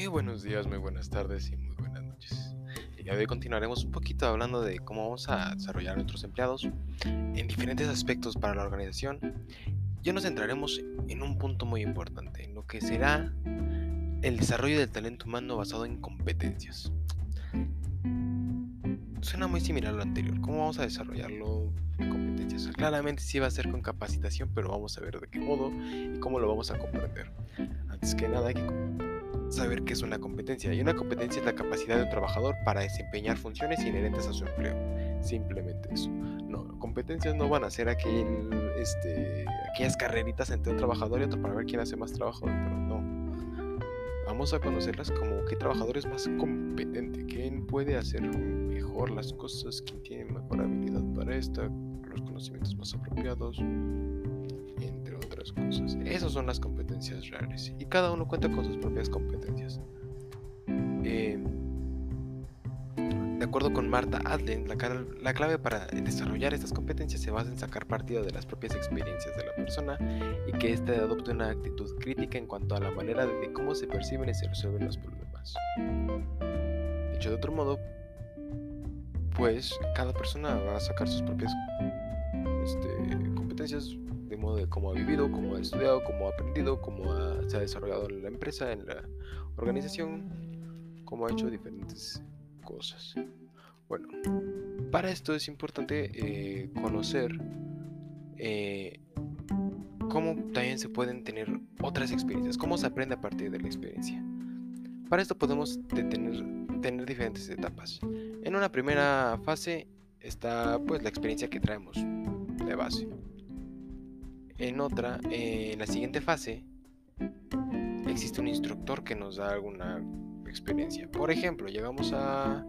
Muy buenos días, muy buenas tardes y muy buenas noches. Y hoy continuaremos un poquito hablando de cómo vamos a desarrollar a nuestros empleados en diferentes aspectos para la organización. Y nos centraremos en un punto muy importante, en lo que será el desarrollo del talento humano basado en competencias. Suena muy similar a lo anterior. ¿Cómo vamos a desarrollarlo en competencias? Claramente sí va a ser con capacitación, pero vamos a ver de qué modo y cómo lo vamos a comprender. Antes que nada hay que saber qué es una competencia. Y una competencia es la capacidad de un trabajador para desempeñar funciones inherentes a su empleo. Simplemente eso. No, competencias no van a ser aquel, este, aquellas carreritas entre un trabajador y otro para ver quién hace más trabajo. Pero no. Vamos a conocerlas como qué trabajador es más competente, quién puede hacer mejor las cosas, quién tiene mejor habilidad para esta, los conocimientos más apropiados, entre otras cosas. Esas son las competencias reales y cada uno cuenta con sus propias competencias. Eh, de acuerdo con Marta Adlen, la, clave para desarrollar estas competencias se basa en sacar partido de las propias experiencias de la persona y que éste adopte una actitud crítica en cuanto a la manera de cómo se perciben y se resuelven los problemas. Dicho de otro modo, pues cada persona va a sacar sus propias este, competencias modo de cómo ha vivido, cómo ha estudiado, cómo ha aprendido, cómo se ha desarrollado en la empresa, en la organización, cómo ha hecho diferentes cosas. Bueno, para esto es importante eh, conocer eh, cómo también se pueden tener otras experiencias, cómo se aprende a partir de la experiencia. Para esto podemos tener, tener diferentes etapas. En una primera fase está pues la experiencia que traemos de base. En otra, en la siguiente fase, existe un instructor que nos da alguna experiencia. Por ejemplo, llegamos a...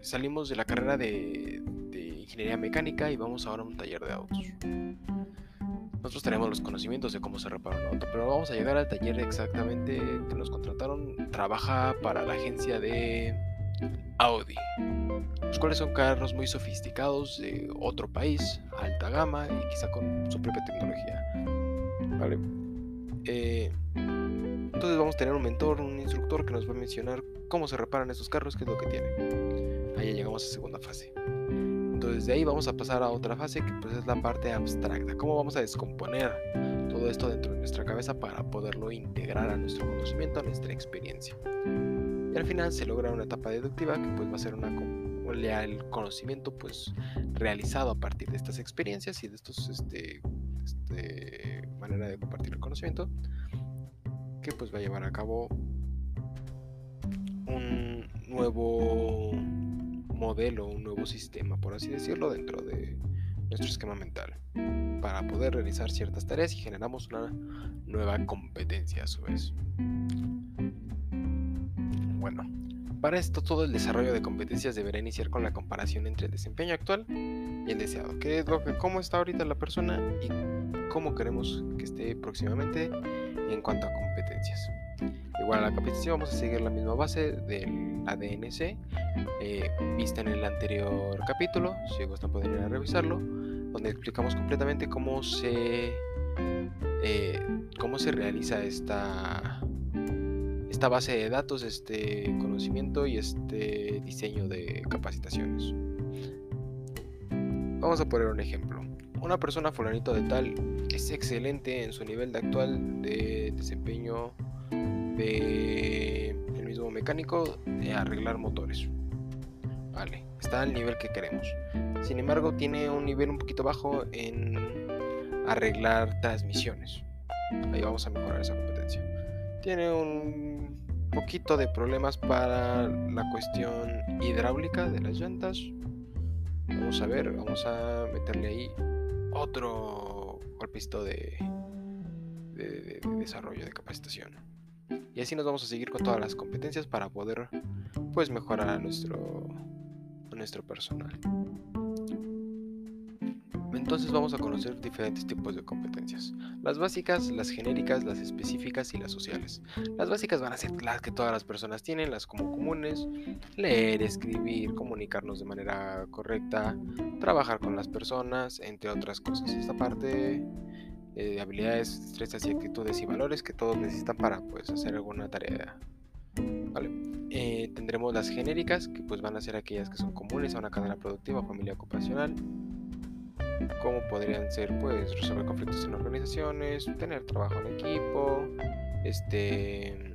Salimos de la carrera de, ingeniería mecánica y vamos ahora a un taller de autos. Nosotros tenemos los conocimientos de cómo se repara un auto, pero vamos a llegar al taller exactamente que nos contrataron. Trabaja para la agencia de Audi los cuales son carros muy sofisticados de otro país, alta gama y quizá con su propia tecnología. ¿Vale? Eh, entonces vamos a tener un mentor, un instructor que nos va a mencionar cómo se reparan estos carros, qué es lo que tienen. Ahí llegamos a segunda fase. Entonces de ahí vamos a pasar a otra fase que pues es la parte abstracta. ¿Cómo vamos a descomponer todo esto dentro de nuestra cabeza para poderlo integrar a nuestro conocimiento, a nuestra experiencia? Y al final se logra una etapa deductiva que pues va a ser una el conocimiento pues realizado a partir de estas experiencias y de estos este, este, manera de compartir el conocimiento que pues va a llevar a cabo un nuevo modelo, un nuevo sistema, por así decirlo, dentro de nuestro esquema mental para poder realizar ciertas tareas y generamos una nueva competencia a su vez. Bueno, para esto, todo el desarrollo de competencias deberá iniciar con la comparación entre el desempeño actual y el deseado. ¿Qué es lo que, cómo está ahorita la persona y cómo queremos que esté próximamente en cuanto a competencias? Igual a la competición vamos a seguir la misma base del ADNC eh, vista en el anterior capítulo. Si gustan pueden ir a revisarlo, donde explicamos completamente cómo se eh, cómo se realiza esta esta base de datos, este conocimiento y este diseño de capacitaciones. Vamos a poner un ejemplo. Una persona fulanito de tal es excelente en su nivel de actual de desempeño de el mismo mecánico de arreglar motores. Vale, está al nivel que queremos. Sin embargo, tiene un nivel un poquito bajo en arreglar transmisiones. Ahí vamos a mejorar esa competencia tiene un poquito de problemas para la cuestión hidráulica de las llantas. Vamos a ver, vamos a meterle ahí otro golpito de, de, desarrollo, de capacitación. Y así nos vamos a seguir con todas las competencias para poder pues mejorar nuestro, a nuestro personal. Entonces vamos a conocer diferentes tipos de competencias. Las básicas, las genéricas, las específicas y las sociales. Las básicas van a ser las que todas las personas tienen, las como comunes, leer, escribir, comunicarnos de manera correcta, trabajar con las personas, entre otras cosas. Esta parte de habilidades, destrezas y actitudes y valores que todos necesitan para pues, hacer alguna tarea ¿Vale? Eh, tendremos las genéricas, que pues van a ser aquellas que son comunes a una cadena productiva familia ocupacional, como podrían ser pues resolver conflictos en organizaciones, tener trabajo en equipo, este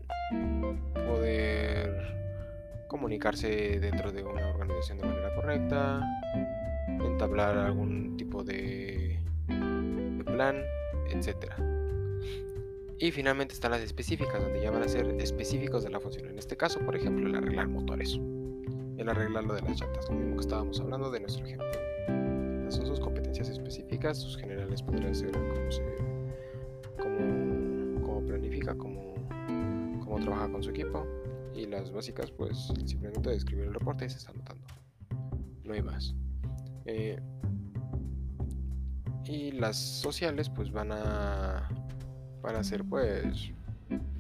poder comunicarse dentro de una organización de manera correcta, entablar algún tipo de, plan, etcétera. Y finalmente están las específicas, donde ya van a ser específicos de la función. En este caso, por ejemplo, el arreglar motores. El arreglar lo de las llantas, lo mismo que estábamos hablando de nuestro ejemplo. Son sus competencias específicas, sus generales podrían ser cómo, se, cómo, planifica, cómo, cómo trabaja con su equipo. Y las básicas, pues simplemente describir el reporte y se está anotando. No hay más. Eh, y las sociales, pues van a para ser pues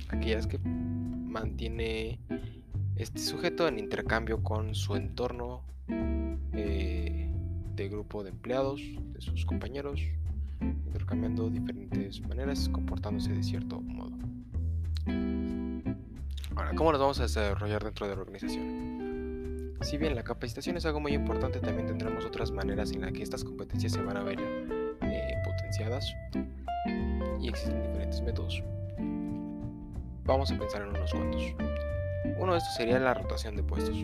aquellas que mantiene este sujeto en intercambio con su entorno grupo de empleados, de sus compañeros, intercambiando diferentes maneras, comportándose de cierto modo. Ahora, ¿cómo nos vamos a desarrollar dentro de la organización? Si bien la capacitación es algo muy importante, también tendremos otras maneras en las que estas competencias se van a ver eh, potenciadas y existen diferentes métodos. Vamos a pensar en unos cuantos. Uno de estos sería la rotación de puestos.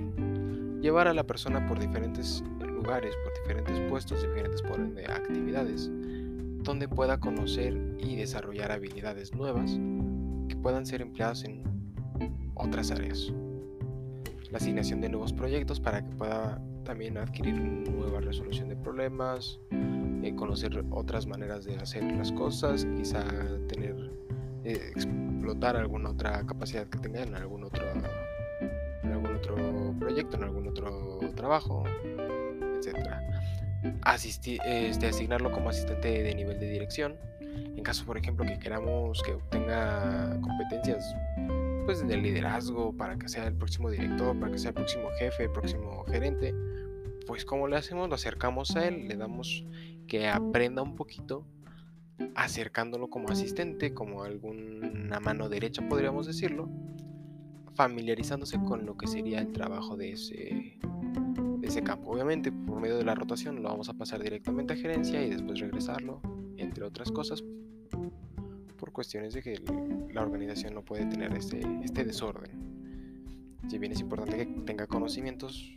Llevar a la persona por diferentes lugares, por diferentes puestos, diferentes actividades, donde pueda conocer y desarrollar habilidades nuevas que puedan ser empleadas en otras áreas. La asignación de nuevos proyectos para que pueda también adquirir nueva resolución de problemas, eh, conocer otras maneras de hacer las cosas, quizá tener, eh, explotar alguna otra capacidad que tenga en algún otro, en algún otro proyecto, en algún otro trabajo, Asistir, este, asignarlo como asistente de nivel de dirección. En caso, por ejemplo, que queramos que obtenga competencias pues, de liderazgo para que sea el próximo director, para que sea el próximo jefe, el próximo gerente, pues como le hacemos, lo acercamos a él, le damos que aprenda un poquito acercándolo como asistente, como alguna mano derecha podríamos decirlo, familiarizándose con lo que sería el trabajo de ese, ese campo. Obviamente por medio de la rotación lo vamos a pasar directamente a gerencia y después regresarlo, entre otras cosas, por cuestiones de que la organización no puede tener este, este desorden. Si bien es importante que tenga conocimientos,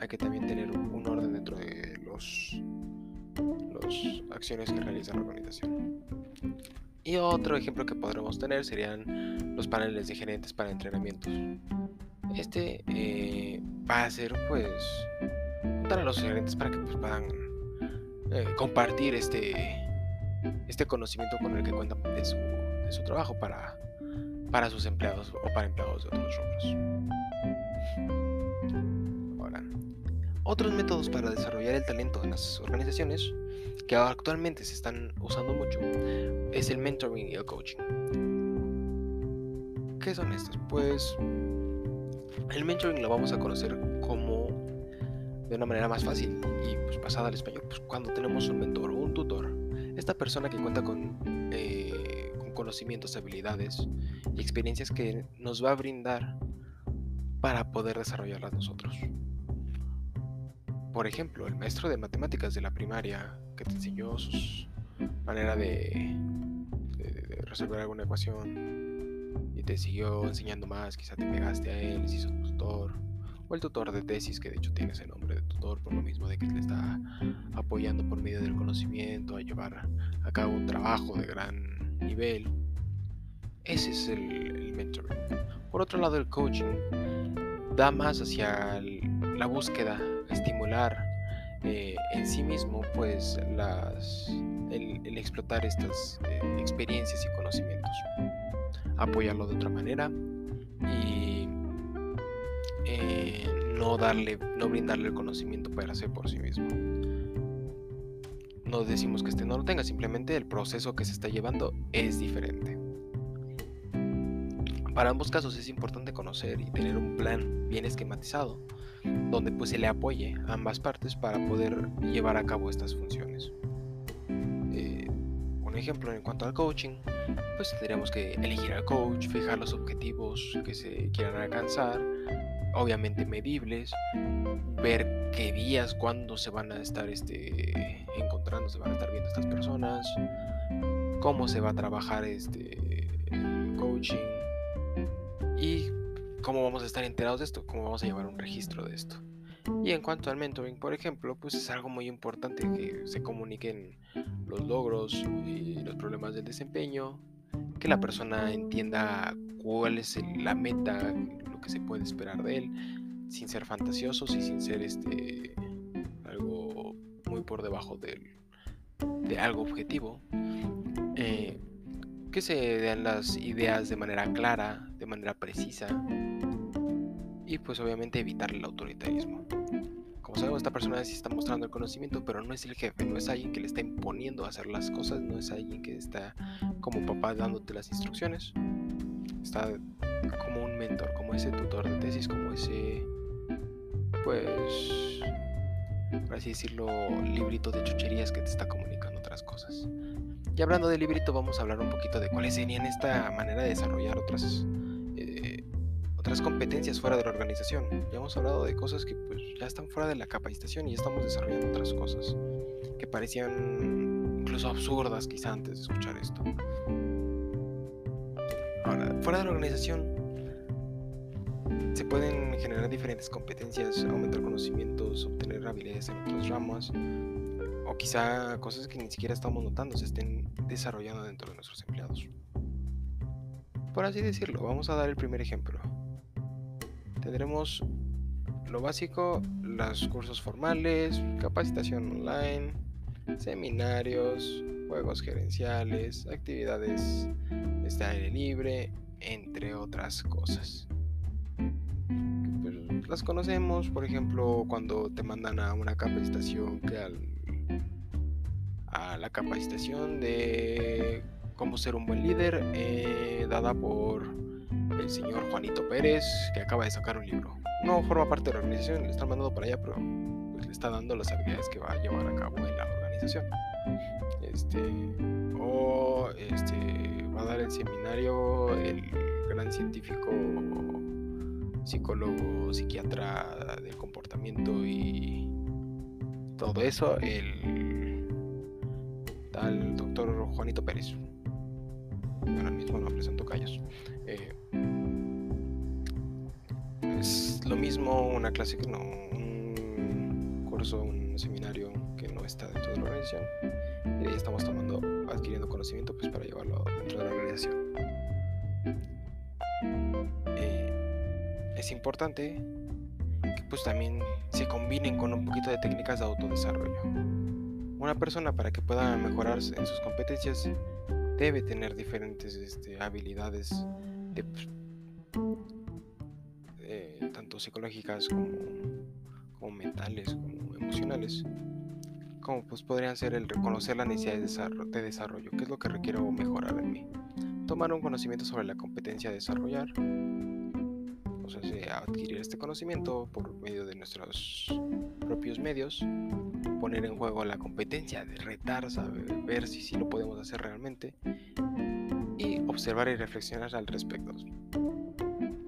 hay que también tener un orden dentro de los las acciones que realiza la organización. Y otro ejemplo que podremos tener serían los paneles de gerentes para entrenamientos. Este eh, va a ser pues a los gerentes para que pues, puedan eh, compartir este, este conocimiento con el que cuentan de su, de su trabajo para, para sus empleados o para empleados de otros rubros. Otros métodos para desarrollar el talento en las organizaciones que actualmente se están usando mucho es el mentoring y el coaching. ¿Qué son estos? Pues el mentoring lo vamos a conocer como de una manera más fácil y pues pasada al español, pues cuando tenemos un mentor o un tutor, esta persona que cuenta con, eh, con conocimientos, habilidades y experiencias que nos va a brindar para poder desarrollarlas nosotros. Por ejemplo, el maestro de matemáticas de la primaria que te enseñó su manera de, resolver alguna ecuación y te siguió enseñando más, quizá te pegaste a él, se hizo tutor, o el tutor de tesis que de hecho tiene ese nombre por lo mismo de que te está apoyando por medio del conocimiento a llevar a cabo un trabajo de gran nivel. Ese es el, el mentoring. Por otro lado, el coaching da más hacia la búsqueda estimular eh, en sí mismo pues las, el, explotar estas eh, experiencias y conocimientos apoyarlo de otra manera y eh, no darle no brindarle el conocimiento para hacer por sí mismo no decimos que este no lo tenga simplemente el proceso que se está llevando es diferente para ambos casos es importante conocer y tener un plan bien esquematizado donde pues se le apoye a ambas partes para poder llevar a cabo estas funciones. Eh, un ejemplo en cuanto al coaching, pues tendríamos que elegir al coach, fijar los objetivos que se quieran alcanzar, obviamente medibles, ver qué días, cuándo se van a estar este, encontrando, se van a estar viendo estas personas, cómo se va a trabajar este coaching y cómo vamos a estar enterados de esto, cómo vamos a llevar un registro de esto. Y en cuanto al mentoring, por ejemplo, pues es algo muy importante que se comuniquen los logros y los problemas del desempeño, que la persona entienda cuál es la meta, que se puede esperar de él, sin ser fantasiosos y sin ser este algo muy por debajo de algo objetivo. Eh, que se den las ideas de manera clara, de manera precisa y pues obviamente evitar el autoritarismo. Como sabemos, esta persona sí está mostrando el conocimiento, pero no es el jefe, no es alguien que le está imponiendo a hacer las cosas, no es alguien que está como papá dándote las instrucciones. Está mentor, como ese tutor de tesis, como ese, pues, por así decirlo, librito de chucherías que te está comunicando otras cosas. Y hablando de librito, vamos a hablar un poquito de cuáles serían esta manera de desarrollar otras, eh, otras competencias fuera de la organización. Ya hemos hablado de cosas que pues, ya están fuera de la capacitación y ya estamos desarrollando otras cosas que parecían incluso absurdas quizá antes de escuchar esto. Ahora, fuera de la organización se pueden generar diferentes competencias, aumentar conocimientos, obtener habilidades en otros ramos, o quizá cosas que ni siquiera estamos notando se estén desarrollando dentro de nuestros empleados. Por así decirlo, vamos a dar el primer ejemplo. Tendremos lo básico, los cursos formales, capacitación online, seminarios, juegos gerenciales, actividades de aire libre, entre otras cosas. Las conocemos, por ejemplo, cuando te mandan a una capacitación que al a la capacitación de cómo ser un buen líder, eh, dada por el señor Juanito Pérez, que acaba de sacar un libro. No forma parte de la organización, le están mandando para allá, pero pues, le está dando las habilidades que va a llevar a cabo en la organización. Este, o este, va a dar el seminario el gran científico, psicólogo, psiquiatra del comportamiento y todo eso, el al doctor Juanito Pérez. Ahora mismo no presento callos. Eh, es lo mismo una clase que no, un curso, un seminario que no está dentro de la organización. Y ahí estamos tomando, adquiriendo conocimiento pues para llevarlo dentro de la organización. Es importante que pues también se combinen con un poquito de técnicas de autodesarrollo. Una persona para que pueda mejorar en sus competencias debe tener diferentes este, habilidades pues, eh, tanto psicológicas como, como, mentales como emocionales como pues podrían ser el reconocer la necesidad de desarrollo, de desarrollo qué es lo que requiero mejorar en mí. Tomar un conocimiento sobre la competencia a desarrollar sea, adquirir este conocimiento por medio de nuestros propios medios poner en juego la competencia, de retar, saber, ver si sí lo podemos hacer realmente y observar y reflexionar al respecto.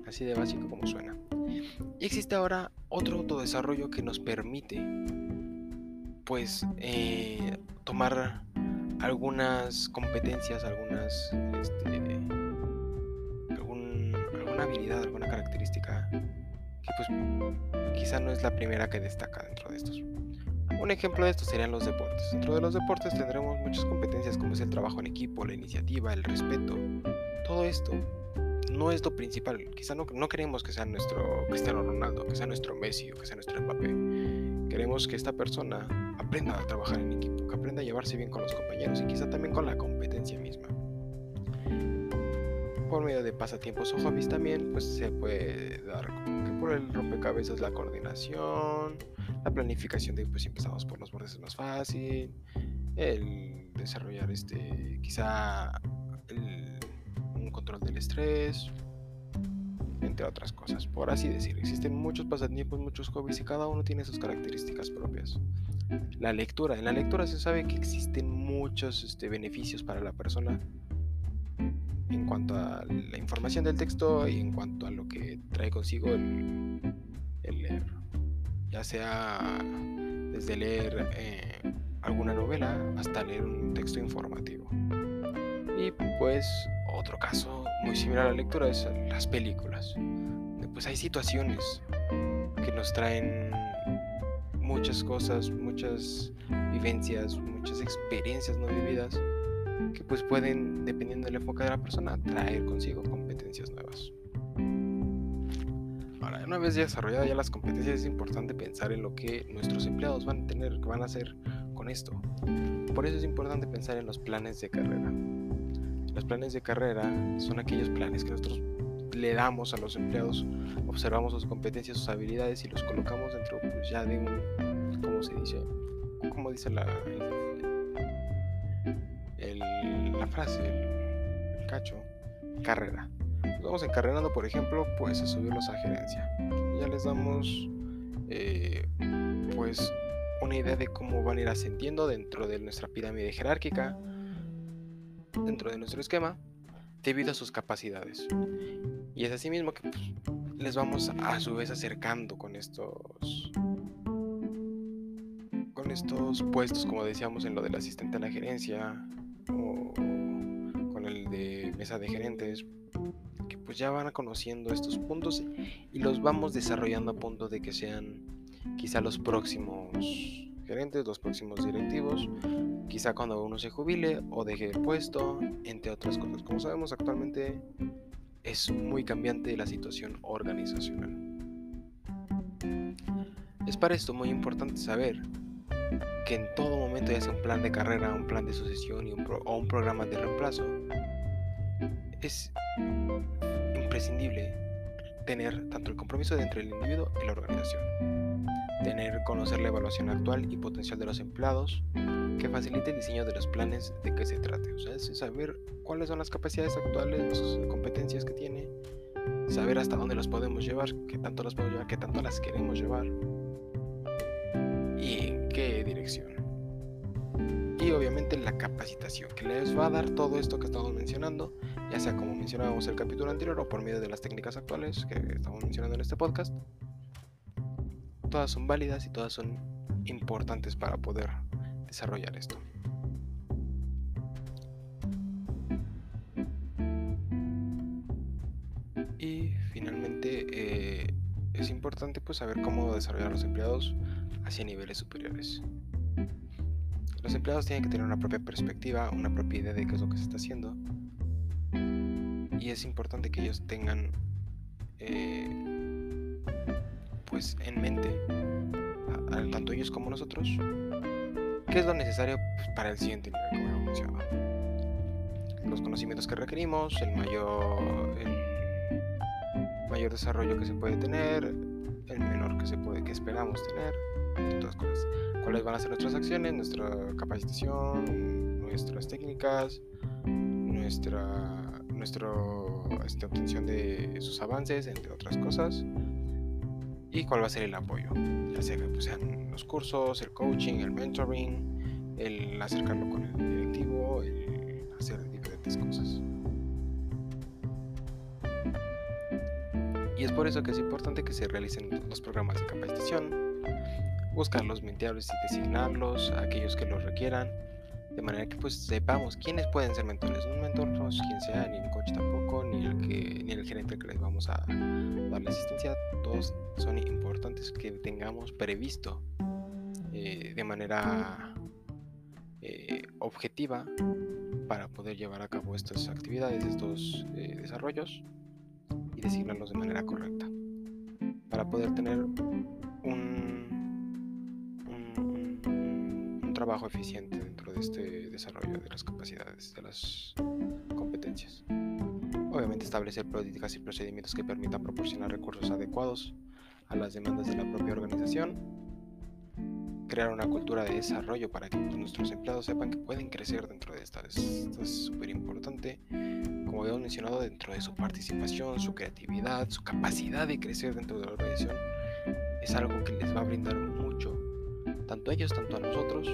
Así de básico como suena. Y existe ahora otro autodesarrollo que nos permite pues eh, tomar algunas competencias, algunas alguna habilidad, alguna característica que pues quizá no es la primera que destaca dentro de estos. Un ejemplo de esto serían los deportes. Dentro de los deportes tendremos muchas competencias como es el trabajo en equipo, la iniciativa, el respeto. Todo esto no es lo principal. Quizá no, no queremos que sea nuestro Cristiano Ronaldo, que sea nuestro Messi o que sea nuestro Mbappé. Queremos que esta persona aprenda a trabajar en equipo, que aprenda a llevarse bien con los compañeros y quizá también con la competencia misma. Por medio de pasatiempos o hobbies también, pues se puede dar que por el rompecabezas la coordinación, la planificación de pues empezamos por los bordes es más fácil, el desarrollar este quizá un control del estrés, entre otras cosas. Por así decir, existen muchos pasatiempos, muchos hobbies y cada uno tiene sus características propias. La lectura, en la lectura se sabe que existen muchos este, beneficios para la persona en cuanto a la información del texto y en cuanto a lo que trae consigo el, leer. Ya sea desde leer eh, alguna novela hasta leer un texto informativo. Y pues otro caso muy similar a la lectura es las películas. Pues hay situaciones que nos traen muchas cosas, muchas vivencias, muchas experiencias no vividas que pues pueden, dependiendo del enfoque de la persona, traer consigo competencias nuevas. Ahora, una vez desarrolladas ya las competencias, es importante pensar en lo que nuestros empleados van a tener, que van a hacer con esto. Por eso es importante pensar en los planes de carrera. Los planes de carrera son aquellos planes que nosotros le damos a los empleados, observamos sus competencias, sus habilidades y los colocamos dentro pues, ya de un, ¿cómo se dice? ¿Cómo dice la, la frase, el, cacho, carrera. Nos vamos encarrenando, por ejemplo, pues a subirlos a gerencia. Ya les damos, eh, pues, una idea de cómo van a ir ascendiendo dentro de nuestra pirámide jerárquica, dentro de nuestro esquema, debido a sus capacidades. Y es así mismo que pues, les vamos a su vez acercando con estos con estos puestos, como decíamos en lo del asistente a la gerencia, o con el de mesa de gerentes, que pues ya van conociendo estos puntos y los vamos desarrollando a punto de que sean quizá los próximos gerentes, los próximos directivos, quizá cuando uno se jubile o deje el puesto, entre otras cosas. Como sabemos actualmente es muy cambiante la situación organizacional. Es para esto muy importante saber que en todo momento, ya sea un plan de carrera, un plan de sucesión y un o un programa de reemplazo, es imprescindible tener tanto el compromiso entre el individuo y la organización, tener conocer la evaluación actual y potencial de los empleados, que facilite el diseño de los planes de que se trate, o sea, saber cuáles son las capacidades actuales, las competencias que tiene, saber hasta dónde las podemos llevar, qué tanto las podemos llevar, qué tanto las queremos llevar dirección. Y obviamente la capacitación que les va a dar todo esto que estamos mencionando, ya sea como mencionábamos en el capítulo anterior o por medio de las técnicas actuales que estamos mencionando en este podcast. Todas son válidas y todas son importantes para poder desarrollar esto. Es importante pues saber cómo desarrollar los empleados hacia niveles superiores. Los empleados tienen que tener una propia perspectiva, una propia idea de qué es lo que se está haciendo. Y es importante que ellos tengan eh, pues en mente, tanto ellos como nosotros, qué es lo necesario pues, para el siguiente nivel, como hemos mencionado. Los conocimientos que requerimos, el mayor, el mayor desarrollo que se puede tener, el menor que se puede, que esperamos tener todas cosas. ¿Cuáles van a ser nuestras acciones, nuestra capacitación, nuestras técnicas, nuestra, nuestro, este, obtención de sus avances, entre otras cosas? ¿Y cuál va a ser el apoyo? Ya sea que pues, sean los cursos, el coaching, el mentoring, el acercarlo con el directivo, el hacer diferentes cosas. Y es por eso que es importante que se realicen los programas de capacitación, buscar los mentores y designarlos a aquellos que los requieran, de manera que pues sepamos quiénes pueden ser mentores. Un mentor no es quien sea, ni un coach tampoco, ni el, que, ni el gerente que les vamos a dar la asistencia. Todos son importantes que tengamos previsto eh, de manera eh, objetiva para poder llevar a cabo estas actividades, estos eh, desarrollos designarlos de manera correcta. Para poder tener un trabajo eficiente dentro de este desarrollo de las capacidades, de las competencias. Obviamente establecer políticas y procedimientos que permitan proporcionar recursos adecuados a las demandas de la propia organización. Crear una cultura de desarrollo para que nuestros empleados sepan que pueden crecer dentro de esta. Esto es súper importante. Como mencionado, dentro de su participación, su creatividad, su capacidad de crecer dentro de la organización, es algo que les va a brindar mucho, tanto a ellos, tanto a nosotros,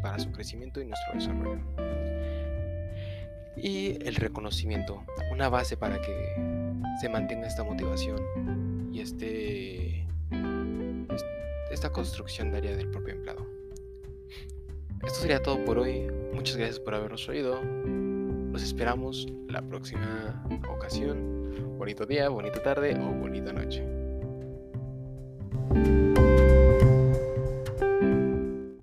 para su crecimiento y nuestro desarrollo. Y el reconocimiento, una base para que se mantenga esta motivación y este, esta construcción de área del propio empleado. Esto sería todo por hoy. Muchas gracias por habernos oído. Los esperamos la próxima ocasión. Bonito día, bonita tarde o bonita noche.